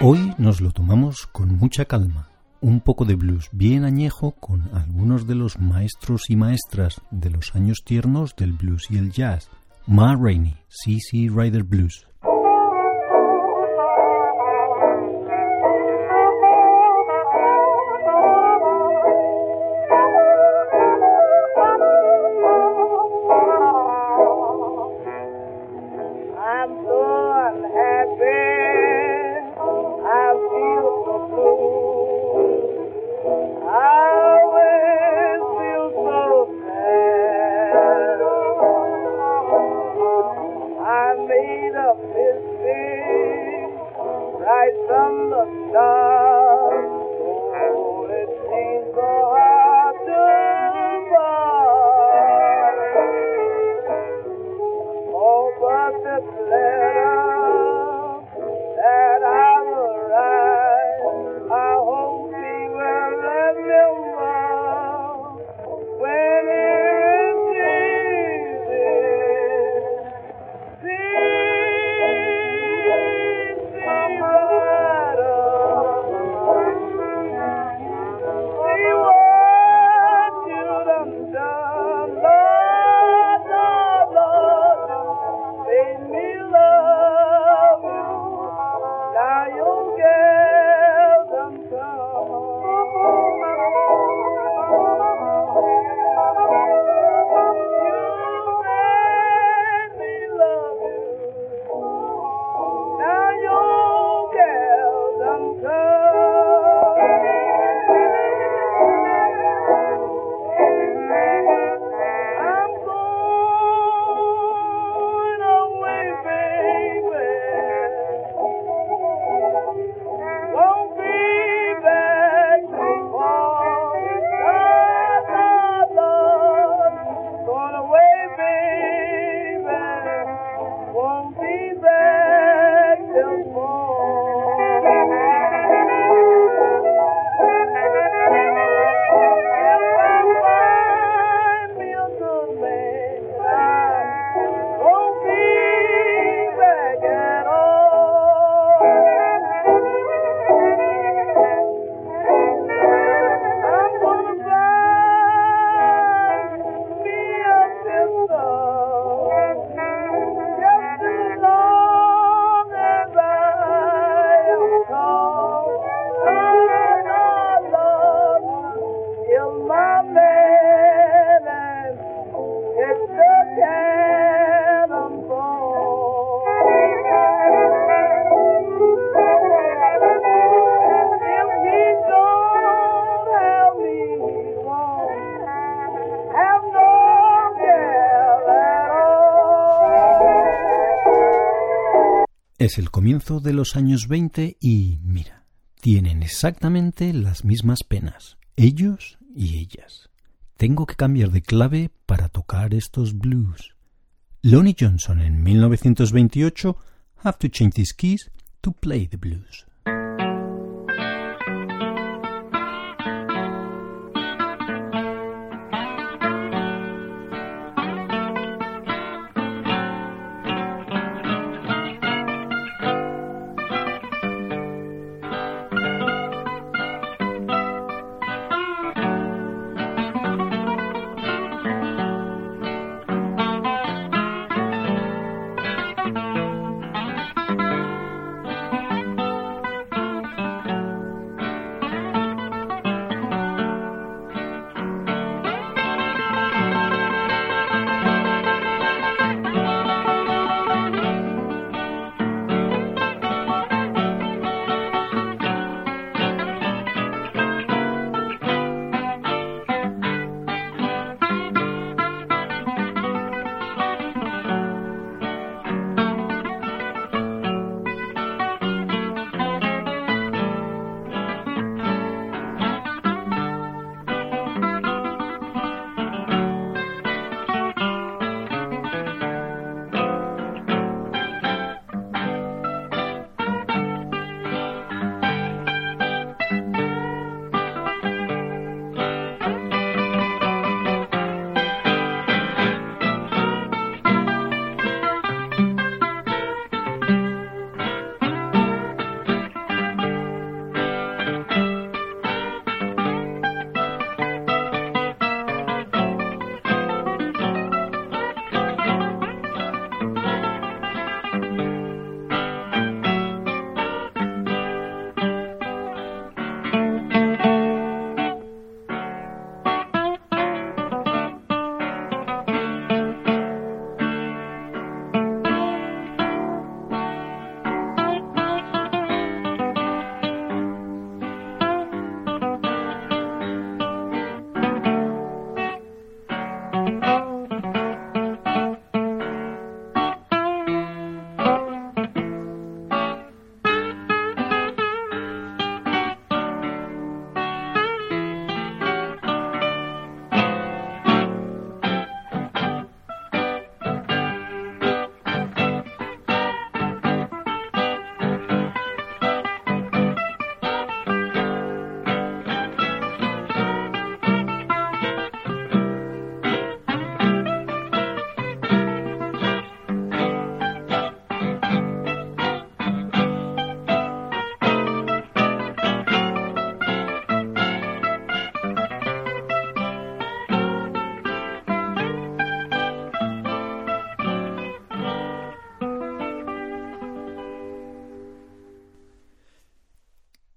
Hoy nos lo tomamos con mucha calma. Un poco de blues bien añejo con algunos de los maestros y maestras de los años tiernos del blues y el jazz. Ma Rainey, CC Rider Blues. But this letter that I Es el comienzo de los años 20 y mira, tienen exactamente las mismas penas, ellos y ellas. Tengo que cambiar de clave para tocar estos blues. Lonnie Johnson en 1928 Have to change these keys to play the blues.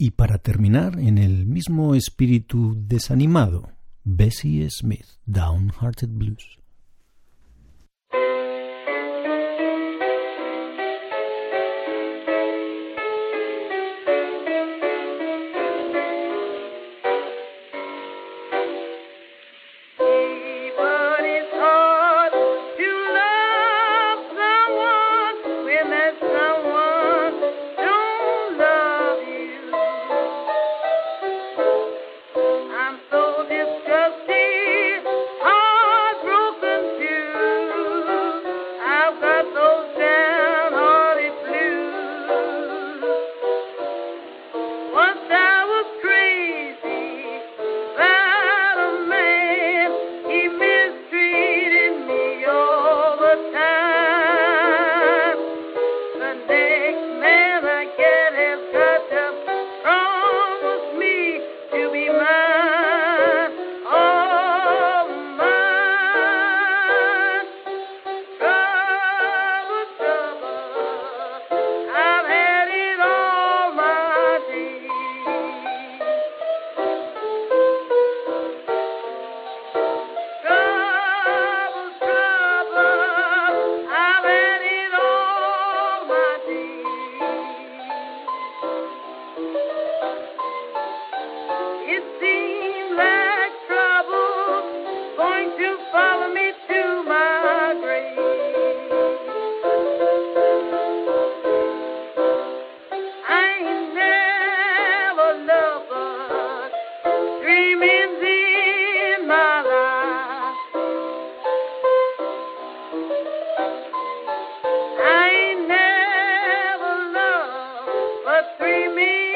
Y para terminar, en el mismo espíritu desanimado, Bessie Smith, Downhearted Blues. me.